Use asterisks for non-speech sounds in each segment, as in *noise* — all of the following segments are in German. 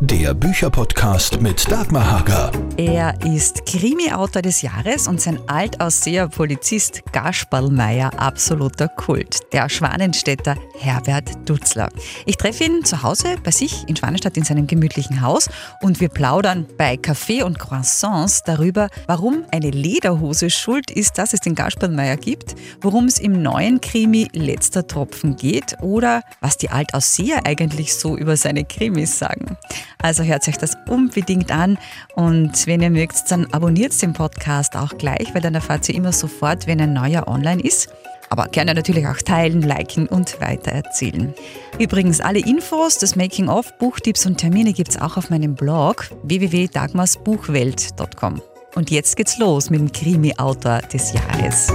Der Bücherpodcast mit Dagmar Hager. Er ist Krimi-Autor des Jahres und sein Altausseher Polizist Gasperlmeier absoluter Kult. Der Schwanenstädter Herbert Dutzler. Ich treffe ihn zu Hause bei sich in Schwanenstadt in seinem gemütlichen Haus und wir plaudern bei Kaffee und Croissants darüber, warum eine Lederhose schuld ist, dass es den Gasperlmeier gibt, worum es im neuen Krimi Letzter Tropfen geht oder was die Altausseher eigentlich so über seine Krimis sagen. Also hört euch das unbedingt an und wenn ihr mögt, dann abonniert den Podcast auch gleich, weil dann erfahrt ihr immer sofort, wenn ein neuer online ist. Aber gerne natürlich auch teilen, liken und weitererzählen. Übrigens, alle Infos, das Making-of, Buchtipps und Termine gibt es auch auf meinem Blog www.dagmarsbuchwelt.com. Und jetzt geht's los mit dem Krimi-Autor des Jahres.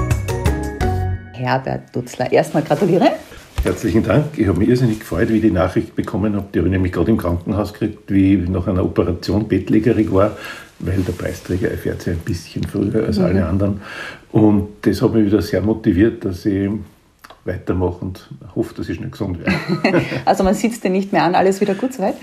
Herbert Dutzler. Erstmal gratuliere. Herzlichen Dank. Ich habe mich irrsinnig gefreut, wie ich die Nachricht bekommen habe. Die habe ich nämlich gerade im Krankenhaus gekriegt, wie ich nach einer Operation bettlägerig war, weil der Preisträger erfährt ja ein bisschen früher als mhm. alle anderen. Und das hat mich wieder sehr motiviert, dass ich weitermache und hoffe, dass ich schnell gesund werde. *laughs* also man sitzt dir nicht mehr an, alles wieder gut soweit?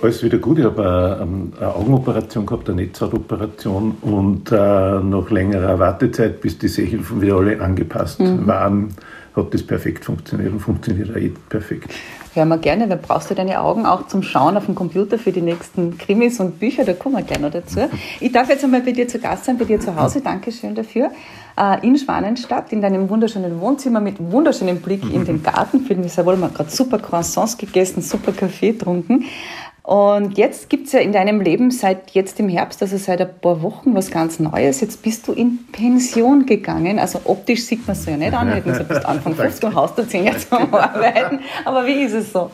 Alles wieder gut. Ich habe eine, Augenoperation gehabt, eine Netzhautoperation und äh, nach längerer Wartezeit, bis die Sehhilfen wieder alle angepasst mhm. waren, hat das perfekt funktioniert und funktioniert auch eh perfekt. Hören wir gerne, dann brauchst du deine Augen auch zum Schauen auf dem Computer für die nächsten Krimis und Bücher, da kommen wir gleich noch dazu. Ich darf jetzt einmal bei dir zu Gast sein, bei dir zu Hause, Dankeschön dafür, äh, in Schwanenstadt, in deinem wunderschönen Wohnzimmer mit wunderschönem Blick in den *laughs* Garten. Fühlen mich sehr wohl, man gerade super Croissants gegessen, super Kaffee getrunken. Und jetzt gibt es ja in deinem Leben seit jetzt im Herbst, also seit ein paar Wochen, was ganz Neues. Jetzt bist du in Pension gegangen. Also optisch sieht man es ja nicht an. Hätten gesagt, bist Anfang 50 und hast du 10 Jahre zum *laughs* Arbeiten. Aber wie ist es so?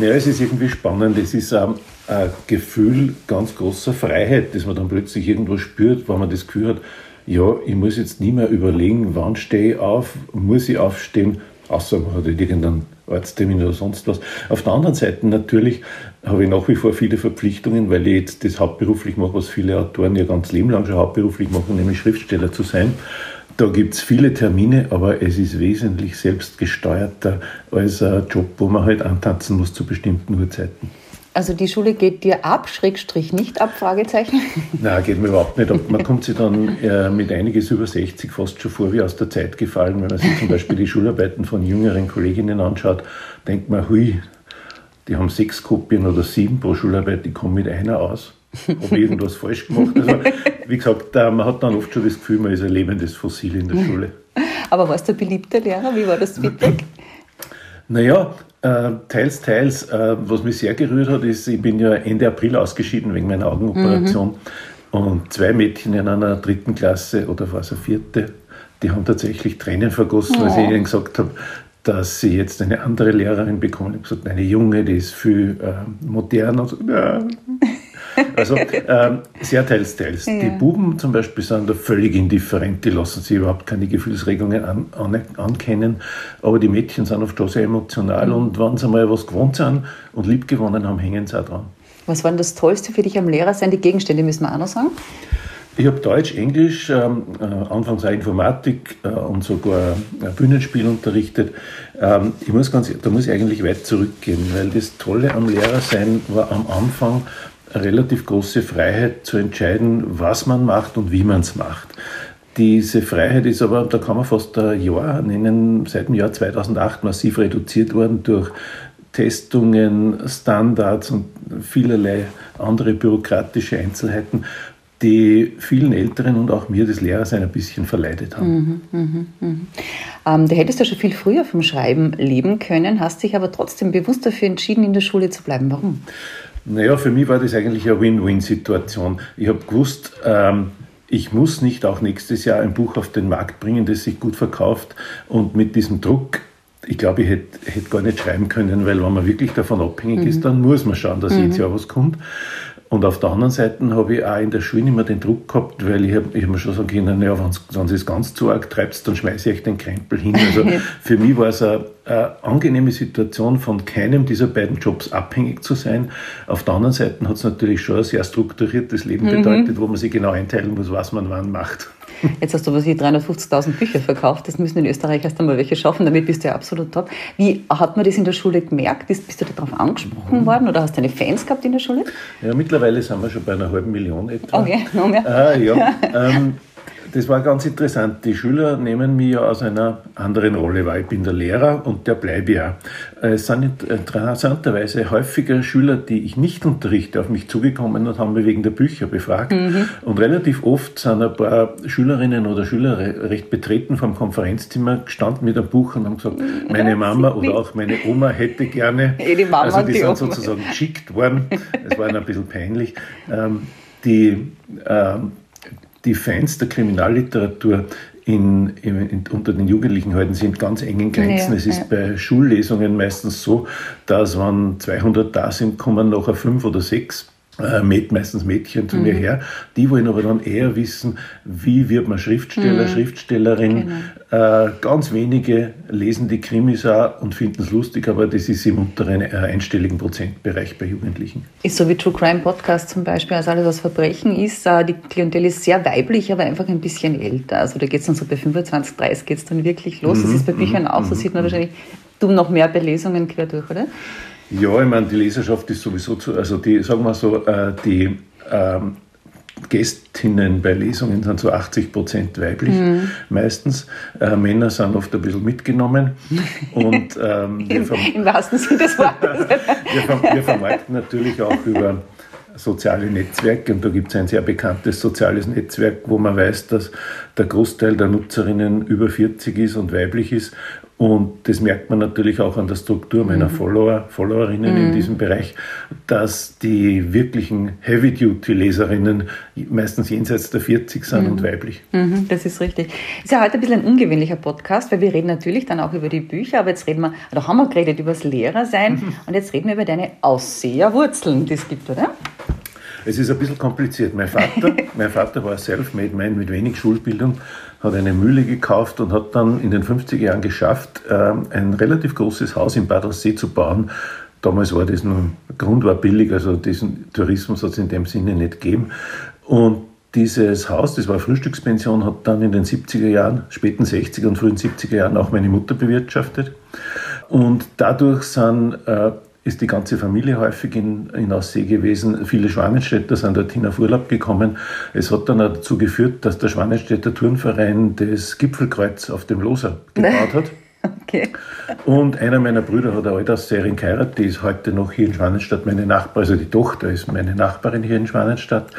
Ja, es ist irgendwie spannend. Es ist ein, ein Gefühl ganz großer Freiheit, dass man dann plötzlich irgendwo spürt, wenn man das Gefühl hat, ja, ich muss jetzt nie mehr überlegen, wann stehe ich auf, muss ich aufstehen, außer man hat irgendeinen Arzttermin oder sonst was. Auf der anderen Seite natürlich habe ich nach wie vor viele Verpflichtungen, weil ich jetzt das hauptberuflich mache, was viele Autoren ja ganz Leben lang schon hauptberuflich machen, nämlich Schriftsteller zu sein. Da gibt es viele Termine, aber es ist wesentlich selbstgesteuerter als ein Job, wo man halt antanzen muss zu bestimmten Uhrzeiten. Also die Schule geht dir ab, Schrägstrich nicht ab, Fragezeichen? *laughs* Nein, geht mir überhaupt nicht ab. Man kommt sich dann äh, mit einiges über 60 fast schon vor wie aus der Zeit gefallen. Wenn man sich zum Beispiel die Schularbeiten von jüngeren Kolleginnen anschaut, denkt man, hui, die haben sechs Kopien oder sieben pro Schularbeit, die kommen mit einer aus. Habe ich irgendwas falsch gemacht? Also, wie gesagt, man hat dann oft schon das Gefühl, man ist ein lebendes Fossil in der Schule. Aber warst du ein beliebter Lehrer? Wie war das Feedback? Naja, äh, teils, teils. Äh, was mich sehr gerührt hat, ist, ich bin ja Ende April ausgeschieden wegen meiner Augenoperation. Mhm. Und zwei Mädchen in einer dritten Klasse oder war es eine vierte, die haben tatsächlich Tränen vergossen, oh. als ich ihnen gesagt habe, dass sie jetzt eine andere Lehrerin bekommen. Ich habe gesagt, eine Junge, die ist viel äh, moderner. So, ja. Also ähm, sehr teils, teils. Ja. Die Buben zum Beispiel sind da völlig indifferent, die lassen sich überhaupt keine Gefühlsregungen an, an, ankennen. Aber die Mädchen sind oft schon sehr emotional mhm. und wenn sie mal was gewohnt sind und lieb gewonnen haben, hängen sie auch dran. Was war denn das Tollste für dich am Lehrer sein? Die Gegenstände müssen wir auch noch sagen. Ich habe Deutsch, Englisch, ähm, äh, anfangs auch Informatik äh, und sogar äh, Bühnenspiel unterrichtet. Ähm, ich muss ganz, da muss ich eigentlich weit zurückgehen, weil das Tolle am Lehrersein war am Anfang relativ große Freiheit zu entscheiden, was man macht und wie man es macht. Diese Freiheit ist aber, da kann man fast ein Jahr nennen, seit dem Jahr 2008 massiv reduziert worden durch Testungen, Standards und vielerlei andere bürokratische Einzelheiten, die vielen Älteren und auch mir das Lehrersein ein bisschen verleidet haben. Mhm, mh, mh. Ähm, du hättest ja schon viel früher vom Schreiben leben können, hast dich aber trotzdem bewusst dafür entschieden, in der Schule zu bleiben. Warum? Naja, für mich war das eigentlich eine Win-Win-Situation. Ich habe gewusst, ähm, ich muss nicht auch nächstes Jahr ein Buch auf den Markt bringen, das sich gut verkauft. Und mit diesem Druck, ich glaube, ich hätte, hätte gar nicht schreiben können, weil wenn man wirklich davon abhängig mhm. ist, dann muss man schauen, dass mhm. jedes Jahr was kommt. Und auf der anderen Seite habe ich auch in der Schule immer den Druck gehabt, weil ich habe ich hab mir schon sagen können, naja, wenn es ganz zu arg treibt, dann schmeiße ich den Krempel hin. Also *laughs* für mich war es eine, eine, angenehme Situation, von keinem dieser beiden Jobs abhängig zu sein. Auf der anderen Seite hat es natürlich schon ein sehr strukturiertes Leben mhm. bedeutet, wo man sich genau einteilen muss, was man wann macht. Jetzt hast du was wie 350.000 Bücher verkauft. Das müssen in Österreich erst einmal welche schaffen. Damit bist du ja absolut top. Wie hat man das in der Schule gemerkt? Bist, bist du darauf angesprochen mhm. worden oder hast du eine Fans gehabt in der Schule? Ja, mittlerweile sind wir schon bei einer halben Million etwa. Okay, noch mehr. Ah, ja. *laughs* ähm, das war ganz interessant. Die Schüler nehmen mich ja aus einer anderen Rolle wahr. Ich bin der Lehrer und der bleibe ja. Es sind interessanterweise häufiger Schüler, die ich nicht unterrichte, auf mich zugekommen und haben mich wegen der Bücher befragt. Mhm. Und relativ oft sind ein paar Schülerinnen oder Schüler recht betreten vom Konferenzzimmer gestanden mit einem Buch und haben gesagt, mhm. meine Mama *laughs* oder auch meine Oma hätte gerne. *laughs* Die Mama also die, die sind Oma. sozusagen geschickt worden. Es war ein bisschen peinlich. Ähm, die ähm, die Fans der Kriminalliteratur in, in, unter den Jugendlichen halten sind ganz engen Grenzen. Ja, es ist ja. bei Schullesungen meistens so, dass wenn 200 da sind, kommen nachher fünf oder sechs meistens Mädchen zu mhm. mir her. Die wollen aber dann eher wissen, wie wird man Schriftsteller, mhm. Schriftstellerin. Genau. Äh, ganz wenige lesen die Krimis auch und finden es lustig, aber das ist im unteren äh, einstelligen Prozentbereich bei Jugendlichen. Ist so wie True Crime Podcast zum Beispiel, also alles was Verbrechen ist, äh, die Klientel ist sehr weiblich, aber einfach ein bisschen älter. Also da geht es dann so bei 25, 30 geht es dann wirklich los. Mhm. Das ist bei Büchern auch, so mhm. sieht man wahrscheinlich du noch mehr Belesungen quer durch, oder? Ja, ich meine, die Leserschaft ist sowieso zu, also die, sagen wir so, äh, die ähm, Gästinnen bei Lesungen sind so 80 Prozent weiblich mhm. meistens. Äh, Männer sind oft ein bisschen mitgenommen. Und, ähm, *laughs* Im, Im wahrsten Sinne des Wortes. *laughs* wir, wir vermarkten natürlich auch über soziale Netzwerke und da gibt es ein sehr bekanntes soziales Netzwerk, wo man weiß, dass der Großteil der Nutzerinnen über 40 ist und weiblich ist und das merkt man natürlich auch an der Struktur meiner mhm. Follower, Followerinnen mhm. in diesem Bereich, dass die wirklichen Heavy-Duty-Leserinnen meistens jenseits der 40 sind mhm. und weiblich. Mhm, das ist richtig. Ist ja heute ein bisschen ein ungewöhnlicher Podcast, weil wir reden natürlich dann auch über die Bücher, aber jetzt reden wir, oder haben wir geredet über das Lehrersein mhm. und jetzt reden wir über deine Ausseherwurzeln, die es gibt, oder? Es ist ein bisschen kompliziert. Mein Vater, *laughs* mein Vater war self-made man mit wenig Schulbildung hat eine Mühle gekauft und hat dann in den 50er Jahren geschafft, ähm, ein relativ großes Haus in Bad See zu bauen. Damals war das nur, Grund war billig, also diesen Tourismus hat es in dem Sinne nicht gegeben. Und dieses Haus, das war Frühstückspension, hat dann in den 70er Jahren, späten 60er und frühen 70er Jahren auch meine Mutter bewirtschaftet. Und dadurch sind äh, ist die ganze Familie häufig in, in Aussee gewesen. Viele Schwanenstädter sind dorthin auf Urlaub gekommen. Es hat dann auch dazu geführt, dass der Schwanenstädter Turnverein das Gipfelkreuz auf dem Loser gebaut hat. *laughs* Okay. Und einer meiner Brüder hat eine Altaussehrin geheiratet, die ist heute noch hier in Schwanenstadt meine Nachbarin, also die Tochter ist meine Nachbarin hier in Schwanenstadt.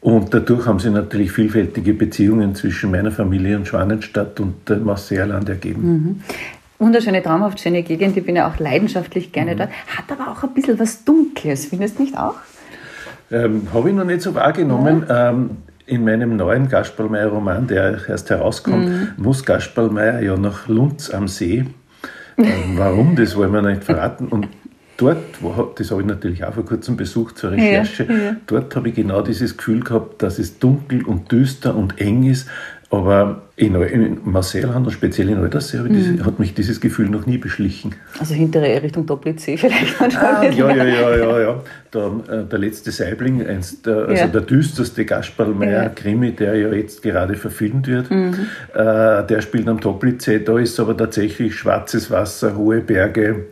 Und dadurch haben sich natürlich vielfältige Beziehungen zwischen meiner Familie und Schwanenstadt und dem Marseilland ergeben. Mhm wunderschöne, traumhaft schöne Gegend. Ich bin ja auch leidenschaftlich gerne mhm. dort. Hat aber auch ein bisschen was Dunkles, findest du nicht auch? Ähm, Habe ich noch nicht so wahrgenommen. Ja. Ähm, in meinem neuen Gasperlmeier-Roman, der erst herauskommt, mhm. muss Gasperlmeier ja nach Lunz am See. Ähm, warum, das wollen wir nicht verraten. Und dort, wo, das habe ich natürlich auch vor kurzem besucht zur Recherche, ja, ja. dort habe ich genau dieses Gefühl gehabt, dass es dunkel und düster und eng ist, aber in, in Marseilland und speziell in Alterssee mhm. hat mich dieses Gefühl noch nie beschlichen. Also hintere Richtung Doppelzee vielleicht. Ah, ja, ja, ja, ja, ja. Der, äh, der letzte Saibling, eins der, also ja. der düsterste Gasperlmeier-Krimi, ja. der ja jetzt gerade verfilmt wird, mhm. äh, der spielt am Doppelzee. Da ist aber tatsächlich schwarzes Wasser, hohe Berge,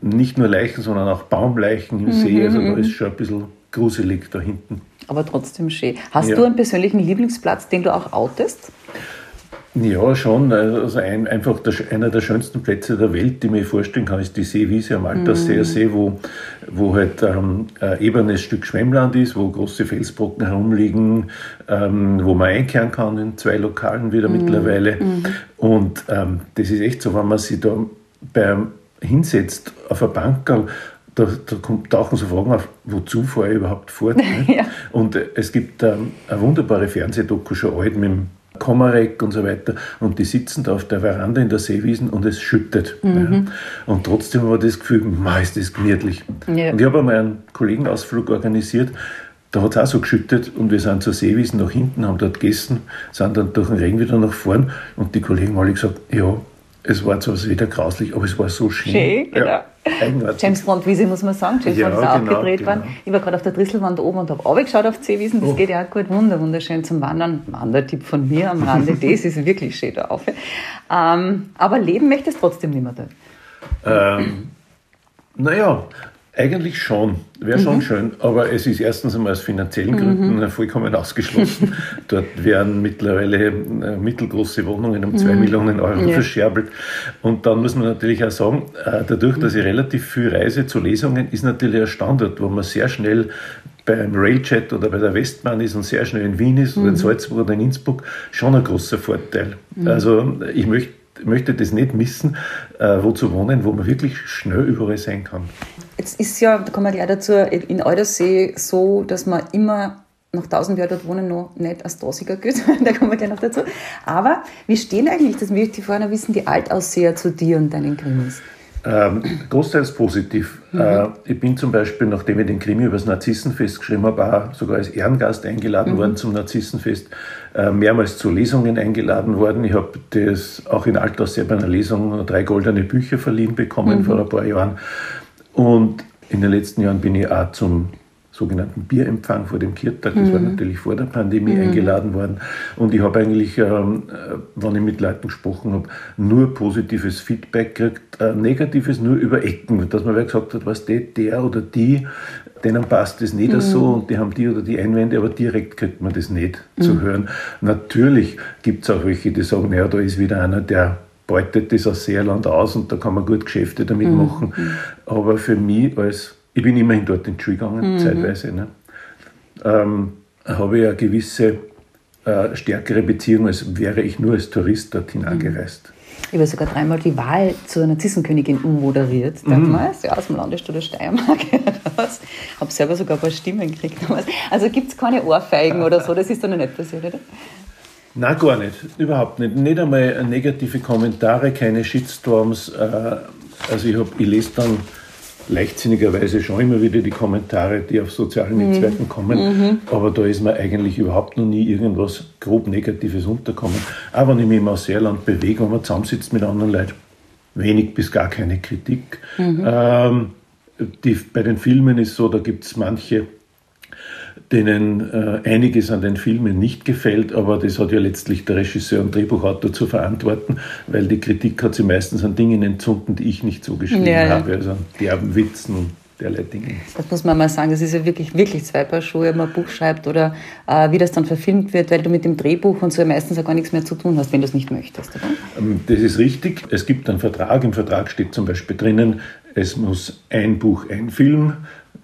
nicht nur Leichen, sondern auch Baumleichen im mhm. See. Also da mhm. ist schon ein bisschen gruselig da hinten aber trotzdem schön. Hast ja. du einen persönlichen Lieblingsplatz, den du auch outest? Ja, schon. Also ein, einfach der, einer der schönsten Plätze der Welt, die mir vorstellen kann, ist die Seewiese am Altersseer mhm. See, wo, wo halt ähm, ein ebenes Stück Schwemmland ist, wo große Felsbrocken herumliegen, ähm, wo man einkehren kann in zwei Lokalen wieder mhm. mittlerweile. Mhm. Und ähm, das ist echt so, wenn man sich da beim hinsetzt auf eine Bank da, da kommt, tauchen so Fragen auf, wozu fahre ich überhaupt fort? *laughs* ja. Und äh, es gibt ähm, eine wunderbare Fernsehdoku schon alt mit dem Komarek und so weiter und die sitzen da auf der Veranda in der Seewiesen und es schüttet. Mhm. Ja. Und trotzdem war das Gefühl, ma, ist das gemütlich. Ja. Und ich habe einmal einen Kollegenausflug organisiert, da hat es auch so geschüttet und wir sind zur Seewiesen nach hinten, haben dort gegessen, sind dann durch den Regen wieder nach vorn und die Kollegen haben alle gesagt, ja, es war zwar wieder grauslich, aber es war so schön. Schön, genau. Ja. Eigenartig. James Bond Wiese muss man sagen, James ja, Bond ist auch genau, gedreht genau. worden. Ich war gerade auf der Drisselwand oben und habe runtergeschaut auf Seewiesen, das oh. geht ja auch gut, wunder, wunderschön zum Wandern. Wandertipp von mir am Rande, *laughs* das ist wirklich schön da auf. Ähm, aber leben möchtest trotzdem nicht mehr dort? Ähm, naja, eigentlich schon, wäre schon mhm. schön, aber es ist erstens einmal aus finanziellen Gründen mhm. vollkommen ausgeschlossen. *laughs* Dort werden mittlerweile äh, mittelgroße Wohnungen um zwei mhm. Millionen Euro ja. verscherbelt. Und dann muss man natürlich auch sagen, äh, dadurch, dass ich relativ viel reise zu Lesungen, ist natürlich ein Standort, wo man sehr schnell beim Railjet oder bei der Westbahn ist und sehr schnell in Wien ist oder in mhm. Salzburg oder in Innsbruck, schon ein großer Vorteil. Mhm. Also ich möchte möchte das nicht missen, äh, wo zu wohnen, wo man wirklich schnell überall sein kann. Jetzt ist ja, da kommen wir gleich dazu, in Eudersee so, dass man immer nach 1000 Jahren dort wohnen noch nicht als Dosiger gilt. *laughs* da kommen wir gleich noch dazu. Aber wie stehen eigentlich, das möchte ich vorher wissen, die Altausseher zu dir und deinen Krimis? Ähm, großteils positiv. Mhm. Äh, ich bin zum Beispiel, nachdem ich den Krimi über das Narzissenfest geschrieben habe, sogar als Ehrengast eingeladen mhm. worden zum Narzissenfest, mehrmals zu Lesungen eingeladen worden. Ich habe das auch in Altaussee bei einer Lesung drei goldene Bücher verliehen bekommen mhm. vor ein paar Jahren. Und in den letzten Jahren bin ich auch zum sogenannten Bierempfang vor dem Kirtag, das mhm. war natürlich vor der Pandemie mhm. eingeladen worden. Und ich habe eigentlich, ähm, äh, wenn ich mit Leuten gesprochen habe, nur positives Feedback gekriegt, äh, negatives nur über Ecken, dass man gesagt hat, was der, der oder die, denen passt das nicht mhm. so und die haben die oder die Einwände, aber direkt kriegt man das nicht zu mhm. hören. Natürlich gibt es auch welche, die sagen, ja, da ist wieder einer, der beutet das aus Seerland aus und da kann man gut Geschäfte damit mhm. machen. Aber für mich als, ich bin immerhin dort in die Schule gegangen, mhm. zeitweise, ne, ähm, habe ich eine gewisse äh, stärkere Beziehung, als wäre ich nur als Tourist dorthin mhm. angereist. Ich habe sogar dreimal die Wahl zur Narzissenkönigin ummoderiert damals, mhm. ja, aus dem Landesstudio Steiermark. *laughs* Ich habe selber sogar ein paar Stimmen gekriegt damals. Also gibt es keine Ohrfeigen oder so, das ist dann noch nicht passiert, oder? Nein, gar nicht. Überhaupt nicht. Nicht einmal negative Kommentare, keine Shitstorms. Äh, also ich, hab, ich lese dann leichtsinniger schon immer wieder die Kommentare, die auf sozialen mhm. Netzwerken kommen. Mhm. Aber da ist mir eigentlich überhaupt noch nie irgendwas grob Negatives unterkommen. Auch wenn ich mich im Ausseerland bewege, wenn man zusammensitzt mit anderen Leuten, wenig bis gar keine Kritik. Mhm. Ähm, die, bei den Filmen ist so, da gibt es manche, denen äh, einiges an den Filmen nicht gefällt, aber das hat ja letztlich der Regisseur und Drehbuchautor zu verantworten, weil die Kritik hat sie meistens an Dingen entzunden, die ich nicht so geschrieben ja, habe, also an derben Witzen und derlei Dinge. Das muss man mal sagen, das ist ja wirklich, wirklich zwei Paar Schuhe, wenn man ein Buch schreibt oder äh, wie das dann verfilmt wird, weil du mit dem Drehbuch und so meistens auch gar nichts mehr zu tun hast, wenn du es nicht möchtest, oder? Ähm, das ist richtig. Es gibt einen Vertrag, im Vertrag steht zum Beispiel drinnen, es muss ein Buch, ein Film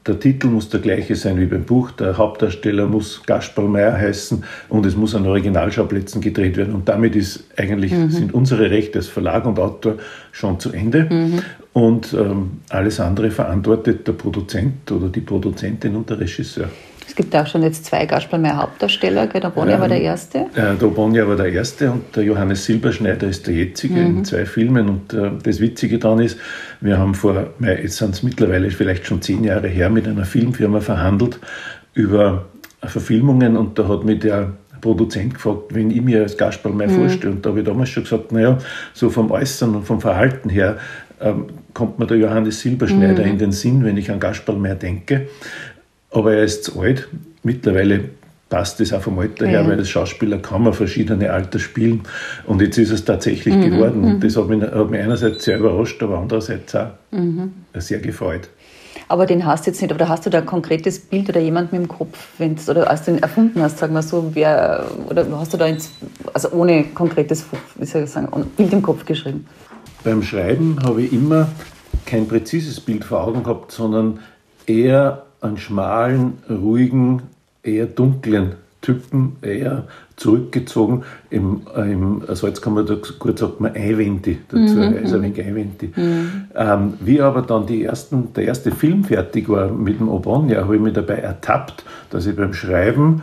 der Titel muss der gleiche sein wie beim Buch, der Hauptdarsteller muss Gaspar Meyer heißen und es muss an Originalschauplätzen gedreht werden. Und damit ist eigentlich, mhm. sind unsere Rechte als Verlag und Autor schon zu Ende. Mhm. Und ähm, alles andere verantwortet der Produzent oder die Produzentin und der Regisseur. Es gibt auch schon jetzt zwei Gasperlmeier Hauptdarsteller, gell? der Bonnier ähm, war der erste. Äh, der Bonnier war der erste und der Johannes Silberschneider ist der jetzige mhm. in zwei Filmen. Und äh, das Witzige daran ist, wir haben vor, jetzt sind es mittlerweile vielleicht schon zehn Jahre her, mit einer Filmfirma verhandelt über Verfilmungen und da hat mich der Produzent gefragt, wenn ich mir als Gasperl mal mhm. vorstelle. Und da habe ich damals schon gesagt, naja, so vom Äußeren und vom Verhalten her ähm, kommt mir der Johannes Silberschneider mhm. in den Sinn, wenn ich an Gasperl mehr denke aber er ist zu alt. Mittlerweile passt es auch vom Alter her, ja. weil als Schauspieler kann man verschiedene Alter spielen. Und jetzt ist es tatsächlich mhm, geworden. Und mhm. das hat mich, hat mich, einerseits sehr überrascht, aber andererseits auch mhm. sehr gefreut. Aber den hast du jetzt nicht, oder hast du da ein konkretes Bild oder jemanden im Kopf, wenn's, oder als du ihn erfunden hast, sagen wir so, wer, oder hast du da ins, also ohne konkretes wie soll ich sagen, Bild im Kopf geschrieben? Beim Schreiben habe ich immer kein präzises Bild vor Augen gehabt, sondern eher einen schmalen, ruhigen, eher dunklen Typen, eher zurückgezogen. Im, im Salz kann man da kurz sagt man Einwände dazu, mhm, also ein wenig Einwände. Mhm. Ähm, wie aber dann die ersten, der erste Film fertig war mit dem Obonia, habe ich mich dabei ertappt, dass ich beim Schreiben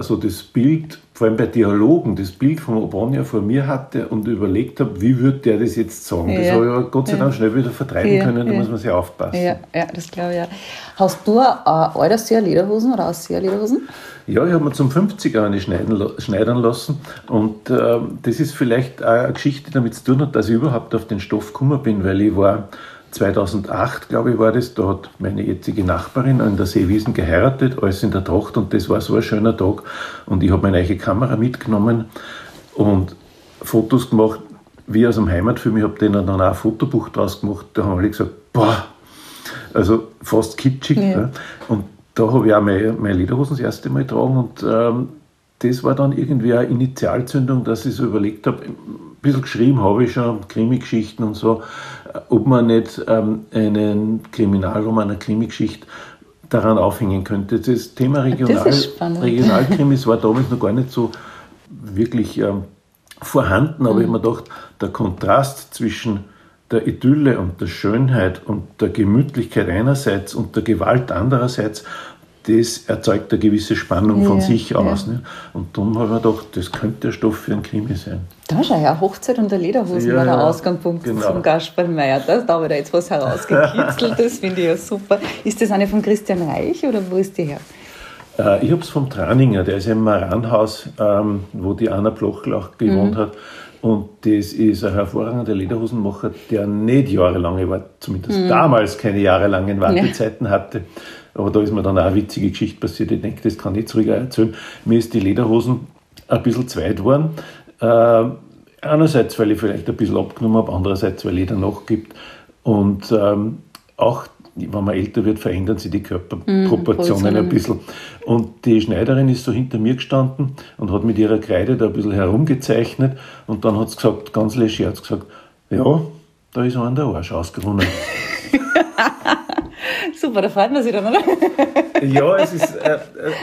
so das Bild, vor allem bei Dialogen, das Bild von Obonia vor mir hatte und überlegt habe, wie würde der das jetzt sagen. Ja, das habe ich aber Gott sei Dank schnell wieder vertreiben ja, können, da muss man sehr aufpassen. Ja, ja das glaube ich ja. Hast du äh, Alderseer Lederhosen oder Ausseer Lederhosen? Ja, ich habe mir zum 50er eine schneiden, schneidern lassen und äh, das ist vielleicht auch eine Geschichte damit zu tun hat, dass ich überhaupt auf den Stoff gekommen bin, weil ich war 2008, glaube ich, war das, da hat meine jetzige Nachbarin an der Seewiesen geheiratet, alles in der Tracht und das war so ein schöner Tag und ich habe meine eigene Kamera mitgenommen und Fotos gemacht, wie aus einem Heimatfilm. Ich habe denen dann auch ein Fotobuch draus gemacht, da haben alle gesagt, boah, also fast kitschig. Ja. Ja. Und da habe ich auch meine, meine Lederhosen das erste Mal getragen und ähm, das war dann irgendwie eine Initialzündung, dass ich so überlegt habe, ein bisschen geschrieben habe ich schon, Krimi-Geschichten und so, ob man nicht ähm, einen Kriminalroman, eine Krimi-Geschichte daran aufhängen könnte. Das Thema Regional, Regionalkrimis war damals noch gar nicht so wirklich ähm, vorhanden, aber mhm. ich habe mir gedacht, der Kontrast zwischen der Idylle und der Schönheit und der Gemütlichkeit einerseits und der Gewalt andererseits das erzeugt eine gewisse Spannung von ja, sich aus. Ja. Ne? Und darum habe ich gedacht, das könnte der Stoff für ein Krimi sein. Da schau ja, Hochzeit und der Lederhosen ja, war der Ausgangspunkt genau. zum Gasperlmeier. Da, da habe ich da jetzt was herausgekitzelt, das finde ich ja super. Ist das eine von Christian Reich oder wo ist die her? Äh, ich habe es vom Traninger, der ist im Maranhaus, ähm, wo die Anna Blochlach gewohnt mhm. hat. Und das ist ein hervorragender Lederhosenmacher, der nicht jahrelange, war zumindest mhm. damals keine jahrelangen Wartezeiten hatte. Aber da ist mir dann auch eine witzige Geschichte passiert. Ich denke, das kann ich ruhig erzählen. Mir ist die Lederhosen ein bisschen zweit geworden. Äh, einerseits, weil ich vielleicht ein bisschen abgenommen habe, andererseits, weil jeder nachgibt. Und ähm, auch, wenn man älter wird, verändern sich die Körperproportionen mm, ein bisschen. Und die Schneiderin ist so hinter mir gestanden und hat mit ihrer Kreide da ein bisschen herumgezeichnet. Und dann hat sie gesagt, ganz leger, hat gesagt, ja, da ist einer der Arsch ausgerunnen. *laughs* *laughs* Super, da freut man sich dann, oder? ja, es ist, äh, äh,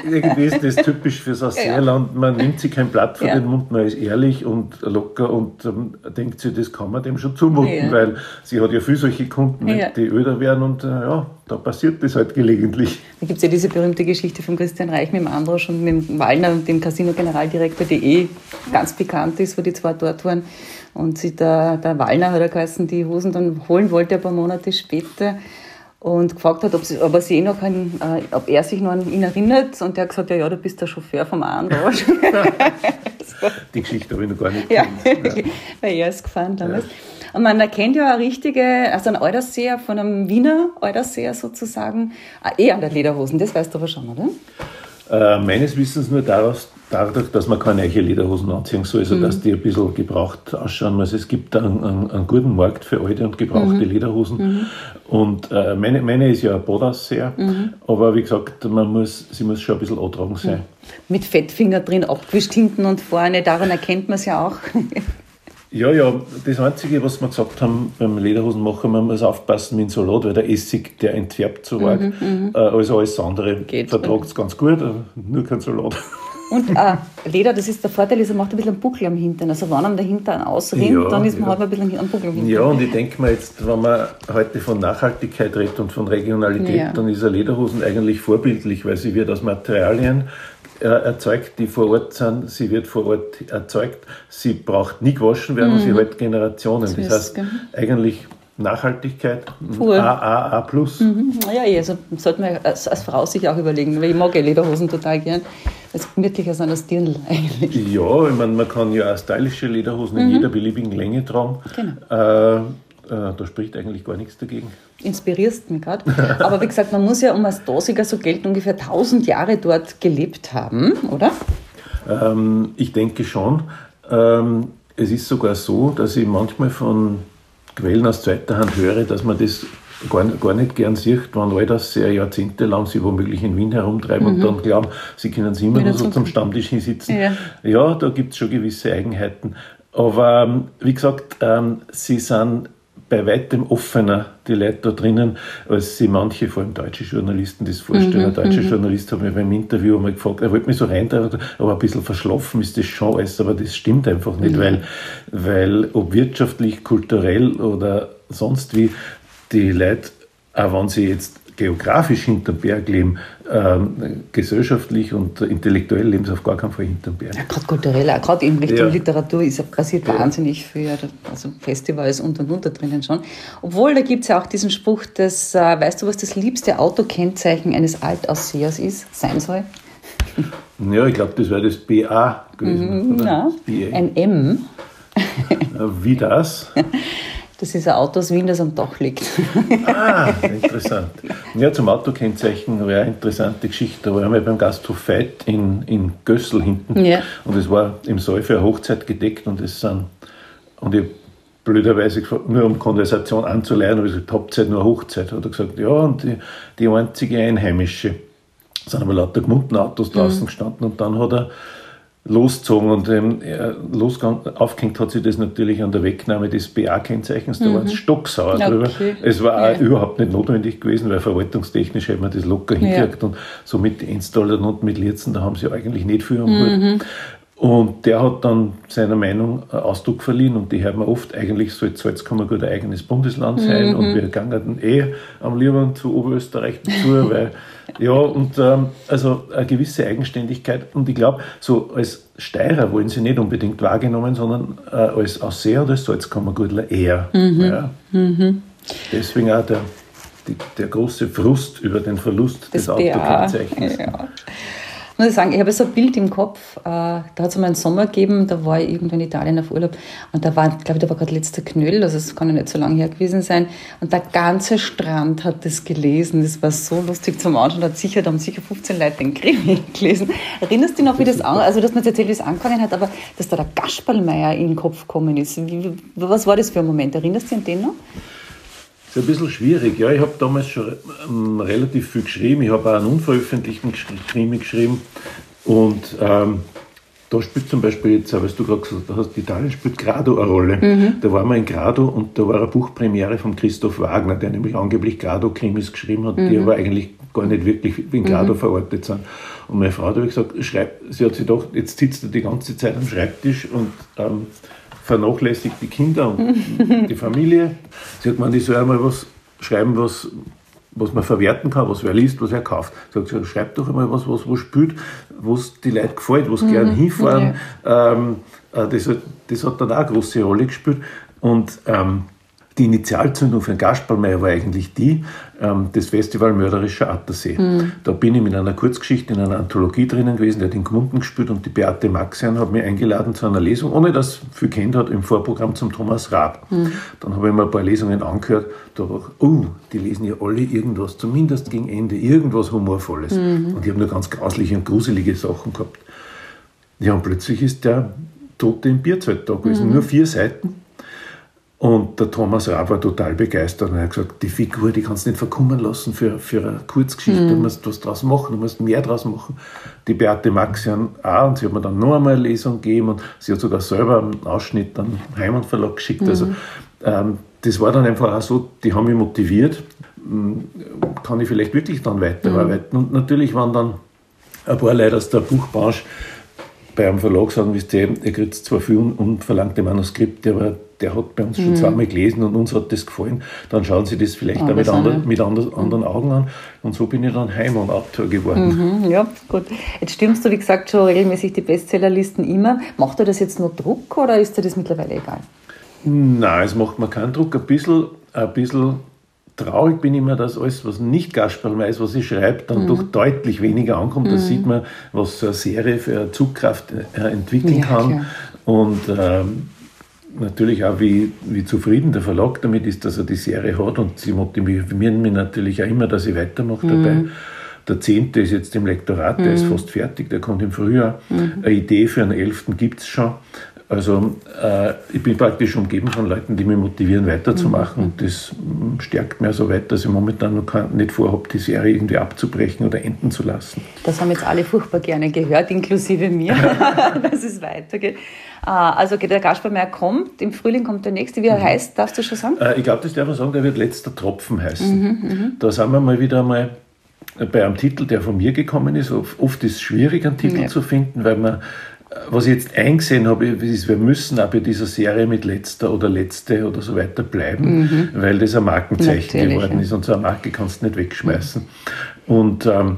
irgendwie ist das typisch für so ein Seerland. Man nimmt sich kein Blatt vor ja. den Mund, man ist ehrlich und locker und ähm, denkt sich, das kann man dem schon zumuten, ja. weil sie hat ja viele solche Kunden, ja. die öder werden und äh, ja, da passiert das halt gelegentlich. Da gibt es ja diese berühmte Geschichte von Christian Reich mit dem Androsch und mit dem Wallner und dem Casino-Generaldirektor, die eh ganz bekannt ist, wo die zwei dort waren. Und sich der, der Wallner hat er geheißen, die Hosen dann holen wollte, ein paar Monate später und gefragt hat, ob, sie, ob er, sich noch an, äh, ob er sich noch an ihn erinnert. Und der hat gesagt, ja, ja, du bist der Chauffeur vom Andrasch. *laughs* Die Geschichte habe ich noch gar nicht ja, ja, *laughs* weil er ist gefahren damals. Ja. Und man erkennt ja eine richtige, also einen Euderseher von einem Wiener Euderseher sozusagen, eh an der Lederhosen, das weißt du aber schon, oder? Äh, meines Wissens nur daraus, dadurch, dass man keine neue Lederhosen anziehen soll, also mhm. dass die ein bisschen gebraucht ausschauen. Also es gibt einen, einen, einen guten Markt für alte und gebrauchte mhm. Lederhosen. Mhm. Und äh, meine, meine ist ja ein Bodausseher, mhm. aber wie gesagt, man muss, sie muss schon ein bisschen antragen sein. Mit Fettfinger drin, abgewischt hinten und vorne, daran erkennt man es ja auch. *laughs* Ja, ja, das Einzige, was wir gesagt haben beim Lederhosenmacher, man muss aufpassen mit dem Salat, weil der Essig, der entfärbt so arg. Mhm, mhm. äh, also alles andere vertragt es ganz gut, nur kein Salat. Und äh, Leder, das ist der Vorteil, ist, er macht ein bisschen einen Buckel am Hintern. Also wenn man der Hintern ausrinnt, ja, dann ist man ja. halt ein bisschen einen Buckel am Hintern. Ja, und ich denke mir jetzt, wenn man heute von Nachhaltigkeit redet und von Regionalität, ja. dann ist eine Lederhosen eigentlich vorbildlich, weil sie wird aus Materialien äh, erzeugt, die vor Ort sind. Sie wird vor Ort erzeugt. Sie braucht nie gewaschen werden mhm. und sie hält Generationen. Das, heißt, eigentlich Nachhaltigkeit, Pur. A, A, Mhm. Ja, also sollte man als, als, Frau sich auch überlegen, weil ich mag ja Lederhosen total gern. Es gemütlicher sind als Dirndl eigentlich. Ja, ich meine, man kann ja auch stylische Lederhosen mhm. in jeder beliebigen Länge tragen. Genau. Äh, äh, da spricht eigentlich gar nichts dagegen. Inspirierst mich gerade. *laughs* Aber wie gesagt, man muss ja, um als Dosiger so gelten, ungefähr 1000 Jahre dort gelebt haben, oder? Ähm, ich denke schon. Ähm, es ist sogar so, dass ich manchmal von Quellen aus zweiter Hand höre, dass man das gar, gar nicht gern sieht, wenn all das sehr jahrzehntelang sie womöglich in Wien herumtreiben mhm. und dann glauben, sie können sich immer nur so zum Stammtisch hinsitzen. Ja, ja da gibt es schon gewisse Eigenheiten. Aber ähm, wie gesagt, ähm, sie sind bei weitem offener, die Leute da drinnen, als sie manche, vor allem deutsche Journalisten, das vorstellen. Mhm, ein deutscher mhm. Journalist hat mich beim Interview einmal gefragt, er wollte mich so rein, aber ein bisschen verschlafen ist das schon alles, aber das stimmt einfach nicht, mhm. weil, weil ob wirtschaftlich, kulturell oder sonst wie, die Leute, auch wenn sie jetzt geografisch hinterm Berg leben, ähm, gesellschaftlich und intellektuell leben sie auf gar keinen Fall hinterm Berg. Ja, gerade kulturell, auch gerade in Richtung ja. Literatur ist, passiert ja. wahnsinnig viel, also Festivals und und und da drinnen schon. Obwohl, da gibt es ja auch diesen Spruch, dass, äh, weißt du, was das liebste Autokennzeichen eines Altaussehers ist, sein soll? Ja, ich glaube, das wäre das BA gewesen. Mhm, ja, ein M. Wie das? *laughs* Das ist ein Auto aus Wien, das am Dach liegt. *laughs* Ah, interessant. Ja, zum Autokennzeichen war eine interessante Geschichte. Da waren wir beim Gasthof Veit in, in Gössel hinten. Ja. Und es war im eine Hochzeit gedeckt und es sind, und ich blöderweise gefragt, nur um Konversation anzuleihen, habe ich gesagt, Hauptzeit nur Hochzeit. Hat er gesagt, ja, und die, die einzige Einheimische. Es sind aber lauter gemunden Autos draußen mhm. gestanden und dann hat er losgezogen und ähm, aufgehängt hat sich das natürlich an der Wegnahme des BA-Kennzeichens. Da mhm. war es stocksauer okay. drüber. Es war ja. überhaupt nicht notwendig gewesen, weil verwaltungstechnisch hätte man das locker hingekriegt ja. und so mit Installern und mit Lierzen, da haben sie eigentlich nicht viel am mhm. Und der hat dann seiner Meinung Ausdruck verliehen und die hört man oft, eigentlich soll Salzkammer gut ein eigenes Bundesland sein mhm. und wir gingen eh am liebsten zu Oberösterreich dazu, *laughs* weil ja, und ähm, also eine gewisse Eigenständigkeit. Und ich glaube, so als Steirer wollen sie nicht unbedingt wahrgenommen, sondern äh, als Ausseher oder als Salzkammergurtler eher. Mhm. Ja. Mhm. Deswegen auch der, die, der große Frust über den Verlust das des Autokennzeichens. Ja muss ich sagen, ich habe so ein Bild im Kopf, äh, da hat es mal einen Sommer gegeben, da war ich irgendwo in Italien auf Urlaub und da war, glaube ich, da war gerade letzter Knöll, also es kann ja nicht so lange her gewesen sein und der ganze Strand hat das gelesen, das war so lustig zum Anschauen, da, hat sicher, da haben sicher 15 Leute den Krimi *laughs* gelesen. Erinnerst du dich noch, wie das, an, also hast mir jetzt erzählt, wie es angefangen hat, aber dass da der Gasperlmeier in den Kopf gekommen ist, wie, was war das für ein Moment, erinnerst du dich an den noch? Ist ein bisschen schwierig. Ja, ich habe damals schon ähm, relativ viel geschrieben. Ich habe auch einen unveröffentlichten Krimi geschrieben. Und ähm, da spielt zum Beispiel jetzt, was du gerade gesagt hast, Italien spielt Grado eine Rolle. Mhm. Da waren wir in Grado und da war eine Buchpremiere von Christoph Wagner, der nämlich angeblich Grado-Krimis geschrieben hat, mhm. die aber eigentlich gar nicht wirklich in Grado mhm. verortet sind. Und meine Frau hat gesagt, schreib, sie hat sich gedacht, jetzt sitzt er die ganze Zeit am Schreibtisch und ähm, vernachlässigt die Kinder und *laughs* die Familie. Sie hat gemeint, ich soll einmal was schreiben, was, was man verwerten kann, was wer liest, was er kauft. Sagt sie, schreib doch einmal was, was wo spielt, was die Leute gefällt, was mhm. gern hinfahren. Ja. Ähm, äh, das, hat, das hat dann auch eine große Rolle gespielt. Und ähm, die Initialzündung für den Gasperlmeier war eigentlich die, ähm, das Festival Mörderischer Attersee. Mhm. Da bin ich mit einer Kurzgeschichte in einer Anthologie drinnen gewesen, der hat in Gmunden gespielt und die Beate Maxian hat mich eingeladen zu einer Lesung, ohne dass viel kennt hat, im Vorprogramm zum Thomas Raab. Mhm. Dann habe ich mir ein paar Lesungen angehört, da dachte ich, oh, die lesen ja alle irgendwas, zumindest gegen Ende, irgendwas Humorvolles. Mhm. Und ich habe nur ganz grausliche und gruselige Sachen gehabt. Ja, und plötzlich ist der Tote im Bierzelt da gewesen, mhm. nur vier Seiten. Und der Thomas Raab war total begeistert und er hat gesagt, die Figur, die kannst du nicht verkommen lassen für, für eine Kurzgeschichte, mhm. du musst was draus machen, du musst mehr draus machen. Die Beate Maxian auch und sie hat mir dann noch einmal eine Lesung gegeben und sie hat sogar selber einen Ausschnitt an Heimann Verlag geschickt. Mhm. Also ähm, das war dann einfach auch so, die haben mich motiviert, hm, kann ich vielleicht wirklich dann weiterarbeiten. Mhm. Und natürlich waren dann ein paar Leute aus der Buchbranche bei einem Verlag sagen, wisst ihr, ihr kriegt zwar viel unverlangte Manuskripte, aber der hat bei uns schon mhm. zweimal gelesen und uns hat das gefallen, dann schauen sie das vielleicht auch mit, anderen, mit anderen, anderen Augen an. Und so bin ich dann Heim- und Autor geworden. Mhm, ja, gut. Jetzt stimmst du, wie gesagt, schon regelmäßig die Bestsellerlisten immer. Macht dir das jetzt nur Druck oder ist dir das mittlerweile egal? Nein, es macht mir keinen Druck. Ein bisschen, ein bisschen traurig bin ich immer, dass alles, was nicht Gasperl ist, was ich schreibe, dann mhm. doch deutlich weniger ankommt. Mhm. Da sieht man, was so eine Serie für eine Zugkraft äh, entwickeln ja, kann. Klar. Und ähm, natürlich auch, wie, wie zufrieden der Verlag damit ist, dass er die Serie hat. Und sie motivieren mich natürlich auch immer, dass ich weitermache mhm. dabei. Der zehnte ist jetzt im Lektorat, der ist mhm. fast fertig, der kommt im Frühjahr. Mhm. Eine Idee für einen elften gibt es schon. Also äh, ich bin praktisch umgeben von Leuten, die mich motivieren, weiterzumachen. Und das stärkt mir so weit, dass ich momentan noch nicht vorhabe, die Serie irgendwie abzubrechen oder enden zu lassen. Das haben jetzt alle furchtbar gerne gehört, inklusive mir, *laughs* dass es weitergeht. Äh, also der Gaspermeier kommt, im Frühling kommt der nächste. Wie er mhm. heißt, darfst du schon sagen? Äh, ich glaube, das darf man sagen, der wird letzter Tropfen heißen. Mhm, mhm. da sind wir mal wieder mal bei einem Titel, der von mir gekommen ist. Oft ist es schwierig, einen Titel ja. zu finden, weil man was ich jetzt eingesehen habe, ist, wir müssen auch bei dieser Serie mit letzter oder letzte oder so weiter bleiben, mhm. weil das ein Markenzeichen Natürlich, geworden ist und so eine Marke kannst du nicht wegschmeißen. Mhm. Und ähm,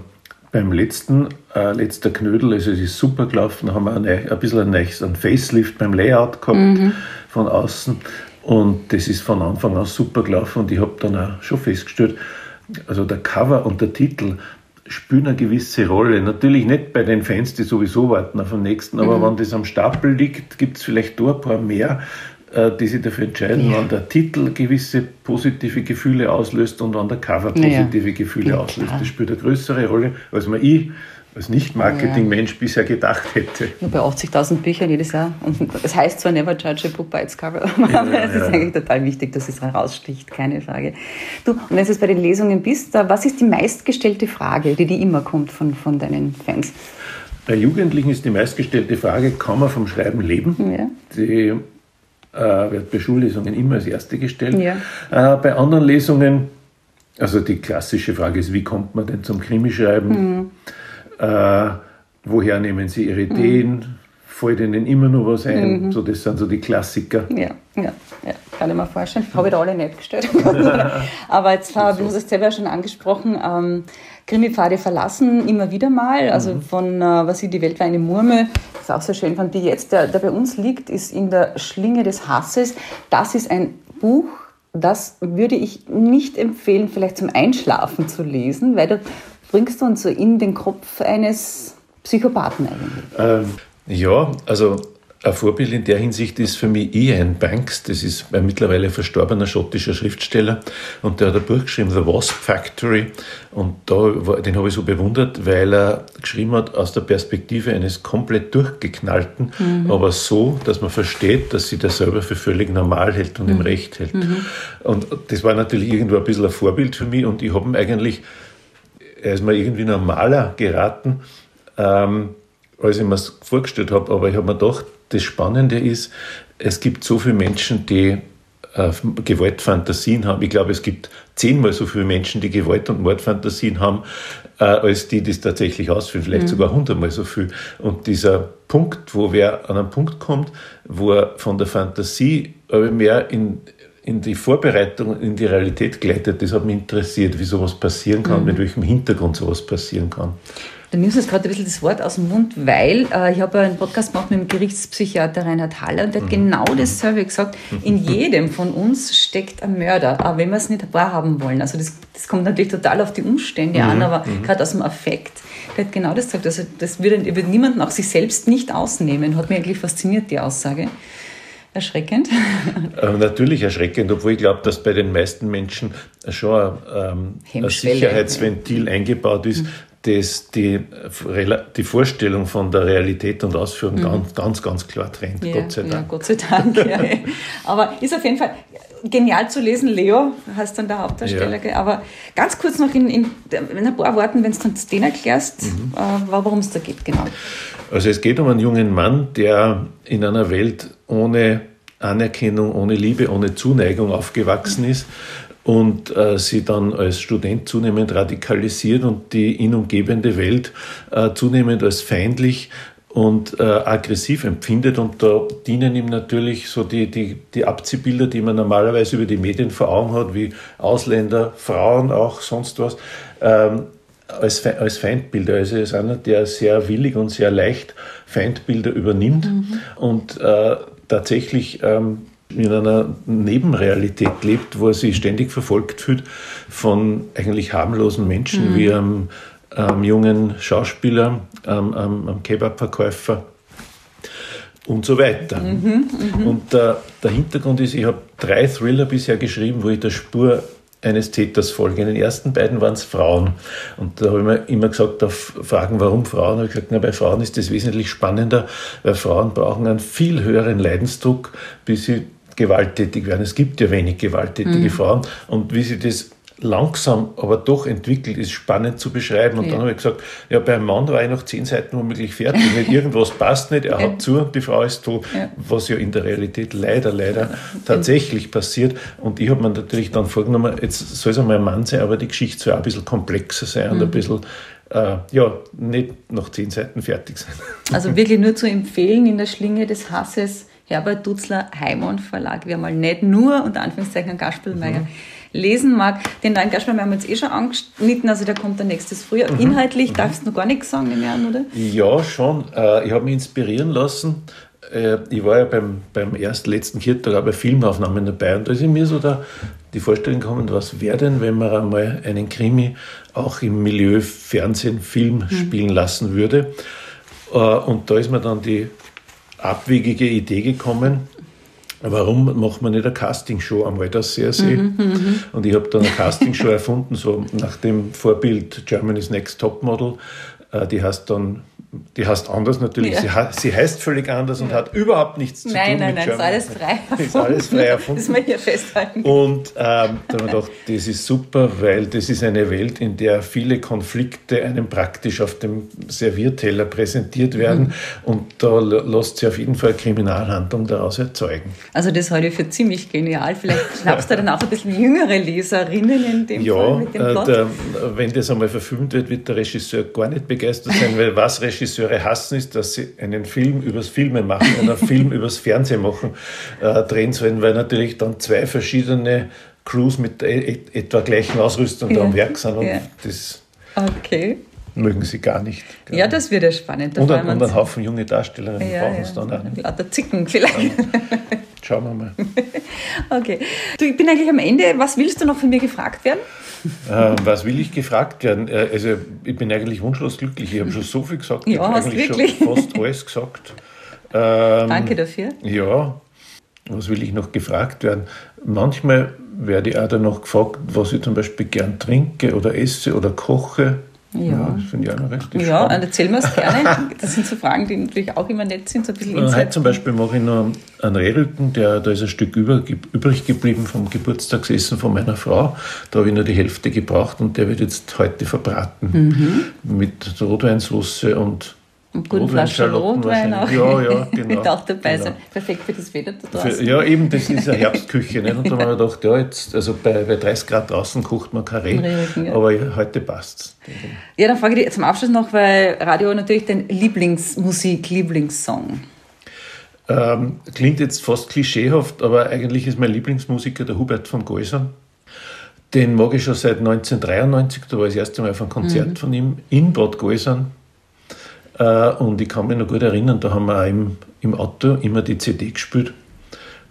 beim letzten, äh, letzter Knödel, also es ist super gelaufen, haben wir ein, ein bisschen ein, ein Facelift beim Layout gehabt mhm. von außen und das ist von Anfang an super gelaufen und ich habe dann auch schon festgestellt, also der Cover und der Titel, spielen eine gewisse Rolle. Natürlich nicht bei den Fans, die sowieso warten auf den nächsten, aber mhm. wenn das am Stapel liegt, gibt es vielleicht da ein paar mehr. äh, die sich dafür entscheiden, ja. wann der Titel gewisse positive Gefühle auslöst und wann der Cover positive ja. Gefühle ja, auslöst. Das spielt eine größere Rolle, als man ich als Nicht-Marketing-Mensch ja. bisher gedacht hätte. Nur bei 80.000 Büchern jedes Jahr. Und es heißt zwar never judge a book by its cover, *laughs* aber ja, es ist eigentlich total wichtig, dass es heraussticht, keine Frage. Du, und wenn du jetzt bei den Lesungen bist, was ist die meistgestellte Frage, die, die immer kommt von, von deinen Fans? Bei Jugendlichen ist die meistgestellte Frage, kann man vom Schreiben leben? Ja. Die äh, wird bei Schullesungen immer als erste gestellt. Ja. Äh, bei anderen Lesungen, also die klassische Frage ist, wie kommt man denn zum Krimischreiben? Mhm. Äh, woher nehmen Sie Ihre Ideen? Mhm. Fällt Ihnen immer noch was ein? Mhm. So, das sind so die Klassiker. Ja, ja, ja kann ich mir vorstellen. Habe ich da alle nicht gestellt. *laughs* Aber jetzt, du hast es selber schon angesprochen, ähm, Krimi-Pfade verlassen immer wieder mal. Also mhm. von, äh, was ich, die Welt war eine Murmel, das ist auch sehr schön fand, die jetzt, der, der bei uns liegt, ist in der Schlinge des Hasses. Das ist ein Buch, das würde ich nicht empfehlen, vielleicht zum Einschlafen zu lesen, weil da bringst du uns so in den Kopf eines Psychopathen eigentlich? Ähm, ja, also ein Vorbild in der Hinsicht ist für mich Ian Banks, das ist ein mittlerweile verstorbener schottischer Schriftsteller und der hat ein Buch geschrieben, The Wasp Factory und da, den habe ich so bewundert, weil er geschrieben hat aus der Perspektive eines komplett durchgeknallten, mhm. aber so, dass man versteht, dass sie das selber für völlig normal hält und mhm. im Recht hält. Mhm. Und das war natürlich irgendwo ein bisschen ein Vorbild für mich und ich habe ihn eigentlich er ist mir irgendwie normaler geraten, ähm, als ich mir es vorgestellt habe. Aber ich habe mir gedacht, das Spannende ist, es gibt so viele Menschen, die äh, Gewaltfantasien haben. Ich glaube, es gibt zehnmal so viele Menschen, die Gewalt- und Mordfantasien haben, äh, als die, die es tatsächlich ausführen. Vielleicht mhm. sogar hundertmal so viel. Und dieser Punkt, wo wer an einen Punkt kommt, wo er von der Fantasie aber mehr in, in die Vorbereitung, in die Realität gleitet, das hat mich interessiert, wie sowas passieren kann, mhm. mit welchem Hintergrund sowas passieren kann. Du nimmst jetzt gerade ein bisschen das Wort aus dem Mund, weil äh, ich habe einen Podcast gemacht mit dem Gerichtspsychiater Reinhard Haller und der hat mhm. genau dasselbe gesagt. In *laughs* jedem von uns steckt ein Mörder, auch wenn wir es nicht wahrhaben wollen. Also das, das kommt natürlich total auf die Umstände mhm. an, aber mhm. gerade aus dem Affekt. Der hat genau das gesagt. Also das würde, würde niemanden auch sich selbst nicht ausnehmen. Hat mich eigentlich fasziniert, die Aussage. Erschreckend? *laughs* Äh, natürlich erschreckend, obwohl ich glaube, dass bei den meisten Menschen schon ähm, ein Sicherheitsventil eingebaut ist, mhm. das die, die Vorstellung von der Realität und Ausführung mhm. ganz, ganz, ganz klar trennt. Ja, Gott sei Dank. Ja, Gott sei Dank. ja. *laughs* Aber ist auf jeden Fall genial zu lesen. Leo heißt dann der Hauptdarsteller. Ja. Aber ganz kurz noch in, in, in ein paar Worten, wenn du uns den erklärst, mhm. äh, worum es da geht, genau. Also es geht um einen jungen Mann, der in einer Welt ohne Anerkennung, ohne Liebe, ohne Zuneigung aufgewachsen ist und äh, sie dann als Student zunehmend radikalisiert und die ihn umgebende Welt äh, zunehmend als feindlich und äh, aggressiv empfindet. Und da dienen ihm natürlich so die, die, die Abziehbilder, die man normalerweise über die Medien vor Augen hat, wie Ausländer, Frauen, auch sonst was, ähm, als, als Feindbilder. Also er ist einer, der sehr willig und sehr leicht Feindbilder übernimmt mhm. und äh, tatsächlich ähm, in einer Nebenrealität lebt, wo er sich ständig verfolgt fühlt von eigentlich harmlosen Menschen mhm. wie einem, einem, jungen Schauspieler, einem, einem Kebabverkäufer und so weiter. Mhm, mh. Und der, der Hintergrund ist, ich habe drei Thriller bisher geschrieben, wo ich der Spur eines Täters folgen. In den ersten beiden waren es Frauen. Und da habe ich mir immer gesagt, auf Fragen, warum Frauen, habe ich gesagt, na, bei Frauen ist das wesentlich spannender, weil Frauen brauchen einen viel höheren Leidensdruck, bis sie gewalttätig werden. Es gibt ja wenig gewalttätige mhm. Frauen. Und wie sie das langsam, aber doch entwickelt, ist spannend zu beschreiben. Und ja. dann habe ich gesagt, ja, beim Mann war ich noch zehn Seiten womöglich fertig. Nicht, irgendwas passt nicht, er hat *laughs* zu und die Frau ist tot, ja. was ja in der Realität leider, leider tatsächlich passiert. Und ich habe mir natürlich dann vorgenommen, jetzt soll es einmal ein Mann sein, aber die Geschichte soll auch ein bisschen komplexer sein und ein mhm. bisschen äh, ja, nicht nach zehn Seiten fertig sein. Also wirklich nur zu empfehlen in der Schlinge des Hasses Herbert Dutzler Heimon Verlag. Wir haben mal nicht nur unter Anführungszeichen Gaspelmeier. Mhm lesen mag. Den neuen Gaspar haben wir jetzt eh schon angeschnitten, also der kommt dann nächstes Frühjahr. Mhm. Inhaltlich mhm. darfst du noch gar nichts sagen im Jahr, oder? Ja, schon. Äh, ich habe mich inspirieren lassen. Äh, ich war ja beim, beim ersten, letzten Kirchtag auch bei Filmaufnahmen dabei und da ist in mir so da die Vorstellung gekommen, was wäre denn, wenn man einmal einen Krimi auch im Milieu Fernsehen, Film mhm. spielen lassen würde. Äh, und da ist mir dann die abwegige Idee gekommen, warum macht man nicht eine Castingshow am Waldersee? Mhm, mhm, und ich habe dann eine Castingshow *laughs* erfunden, so nach dem Vorbild Germany's Next Topmodel. Äh, die heißt dann die heißt anders natürlich. Ja. Sie, sie, heißt völlig anders und hat überhaupt nichts zu nein, tun nein, mit Nein, nein, nein, ist alles frei *laughs* erfunden. Ist alles frei erfunden. Das wir hier festhalten. Und ähm, da haben wir gedacht, das ist super, weil das ist eine Welt, in der viele Konflikte einem praktisch auf dem Servierteller präsentiert werden. Mhm. Und da lässt sich auf jeden Fall Kriminalhandlung daraus erzeugen. Also das halte ich für ziemlich genial. Vielleicht schnappst du dann auch ein bisschen jüngere Leserinnen in dem ja, Fall mit dem äh, Plot. Der, wenn das einmal verfilmt wird, wird der Regisseur gar nicht begeistert sein, weil was Regisseur Regisseure hassen, ist, dass sie einen Film übers Filmen machen, einen Film *laughs* übers Fernsehen machen, äh, drehen sollen, weil natürlich dann zwei verschiedene Crews mit e etwa gleichen Ausrüstung ja. da am Werk sind. Und ja. das okay. mögen sie gar nicht. Genau. Ja, das wird ja spannend. Und, ein, und ein Haufen junge Darstellerinnen ja, brauchen es dann auch. Lauter Zicken vielleicht. Schauen wir mal. *laughs* okay. Du, ich bin eigentlich am Ende. Was willst du noch von mir gefragt werden? Äh, was will ich gefragt werden? Äh, also ich bin eigentlich wunschlos glücklich. Ich habe schon so viel gesagt. Ja, ich habe eigentlich wirklich? schon fast alles gesagt. Ähm, Danke dafür. Ja, was will ich noch gefragt werden? Manchmal werde ich auch dann noch gefragt, was ich zum Beispiel gern trinke oder esse oder koche. Ja, ja das finde ich auch noch richtig Ja, erzähl mir es gerne. *laughs* Das sind so Fragen, die natürlich auch immer nett sind, so ein bisschen Insight. Heute zum Beispiel mache ich noch einen Rehrücken, der, da ist ein Stück über, übrig geblieben vom Geburtstagsessen von meiner Frau. Da habe ich nur die Hälfte gebraucht und der wird jetzt heute verbraten mhm. mit Rotweinsauce und und guten Flasche Rotwein auch. Ja, ja, *laughs* genau. Mit auch dabei genau. sein. Perfekt für das Wetter da draußen. Ja, eben, das ist eine Herbstküche. Nicht? Und da haben wir gedacht, ja, jetzt, also bei, bei 30 Grad draußen kocht man Karree, ja. aber heute passt es. Ja, dann frage ich dich zum Abschluss noch, weil Radio natürlich dein Lieblingsmusik, Lieblingssong. Ähm, klingt jetzt fast klischeehaft, aber eigentlich ist mein Lieblingsmusiker der Hubert von Geusern. Den mag ich schon seit 1993, da war ich das erste Mal auf einem Konzert mhm. von ihm in Bad Geusern und ich kann mich noch gut erinnern, da haben wir auch im, im Auto immer die CD gespielt,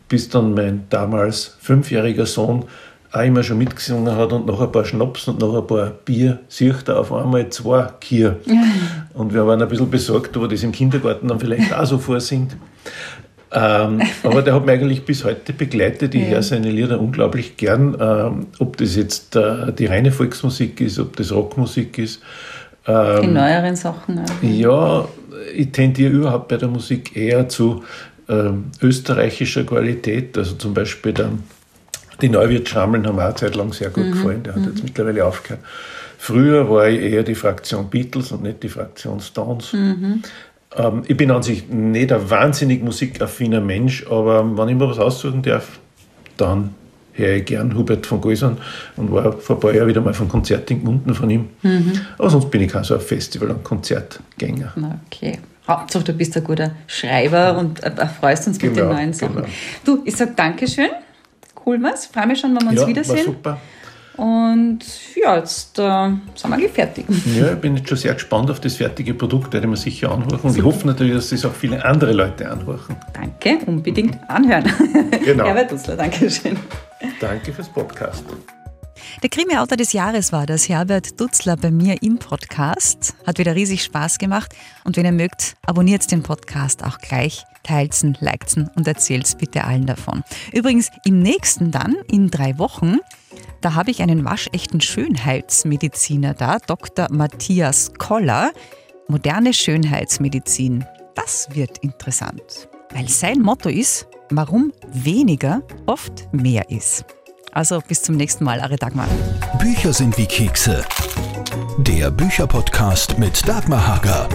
bis dann mein damals fünfjähriger Sohn auch immer schon mitgesungen hat und noch ein paar Schnaps und noch ein paar Bier sieht er auf einmal zwei Kier. *laughs* Und wir waren ein bisschen besorgt, ob er das im Kindergarten dann vielleicht auch so vorsingt. Ähm, aber der hat mich eigentlich bis heute begleitet. Ich ja. höre seine Lieder unglaublich gern. Ähm, ob das jetzt äh, die reine Volksmusik ist, ob das Rockmusik ist. Ähm, die neueren Sachen auch. Ja, ich tendiere überhaupt bei der Musik eher zu ähm, österreichischer Qualität. Also zum Beispiel der, die Neuwirt Schammeln haben mir auch Zeit lang sehr gut mhm. gefallen. Der hat mhm. jetzt mittlerweile aufgehört. Früher war ich eher die Fraktion Beatles und nicht die Fraktion Stones. Mhm. Ähm, ich bin an sich nicht ein wahnsinnig musikaffiner Mensch, aber wenn ich mir was aussuchen darf, dann höre ich gern Hubert von Goisern und war vor ein paar Jahren wieder mal von Konzert in Gmunden von ihm. Mhm. Aber sonst bin ich auch so ein Festival- und Konzertgänger. Okay. Hauptsache, du bist ein guter Schreiber und erfreust uns genau, mit den neuen Sachen. Genau. Du, ich sage Dankeschön. Cool was. Freue mich schon, wenn wir uns ja, wiedersehen. War super. Und ja, jetzt äh, sind wir fertig. Ja, ich bin jetzt schon sehr gespannt auf das fertige Produkt, werde ich mir sicher anhören. Und ich hoffe natürlich, dass es auch viele andere Leute anhören. Danke, unbedingt anhören. Genau. *laughs* Herbert Dussler, danke schön. Danke fürs Podcast. Der Krimi-Autor des Jahres war das Herbert Dutzler bei mir im Podcast. Hat wieder riesig Spaß gemacht. Und wenn ihr mögt, abonniert den Podcast auch gleich, teilt ihn, liked ihn und erzählt bitte allen davon. Übrigens, im nächsten dann, in drei Wochen, da habe ich einen waschechten Schönheitsmediziner da, Dr. Matthias Koller. Moderne Schönheitsmedizin. Das wird interessant. Weil sein Motto ist, warum weniger oft mehr ist. Also bis zum nächsten Mal, Are Dagmar. Bücher sind wie Kekse. Der Bücherpodcast mit Dagmar Hager.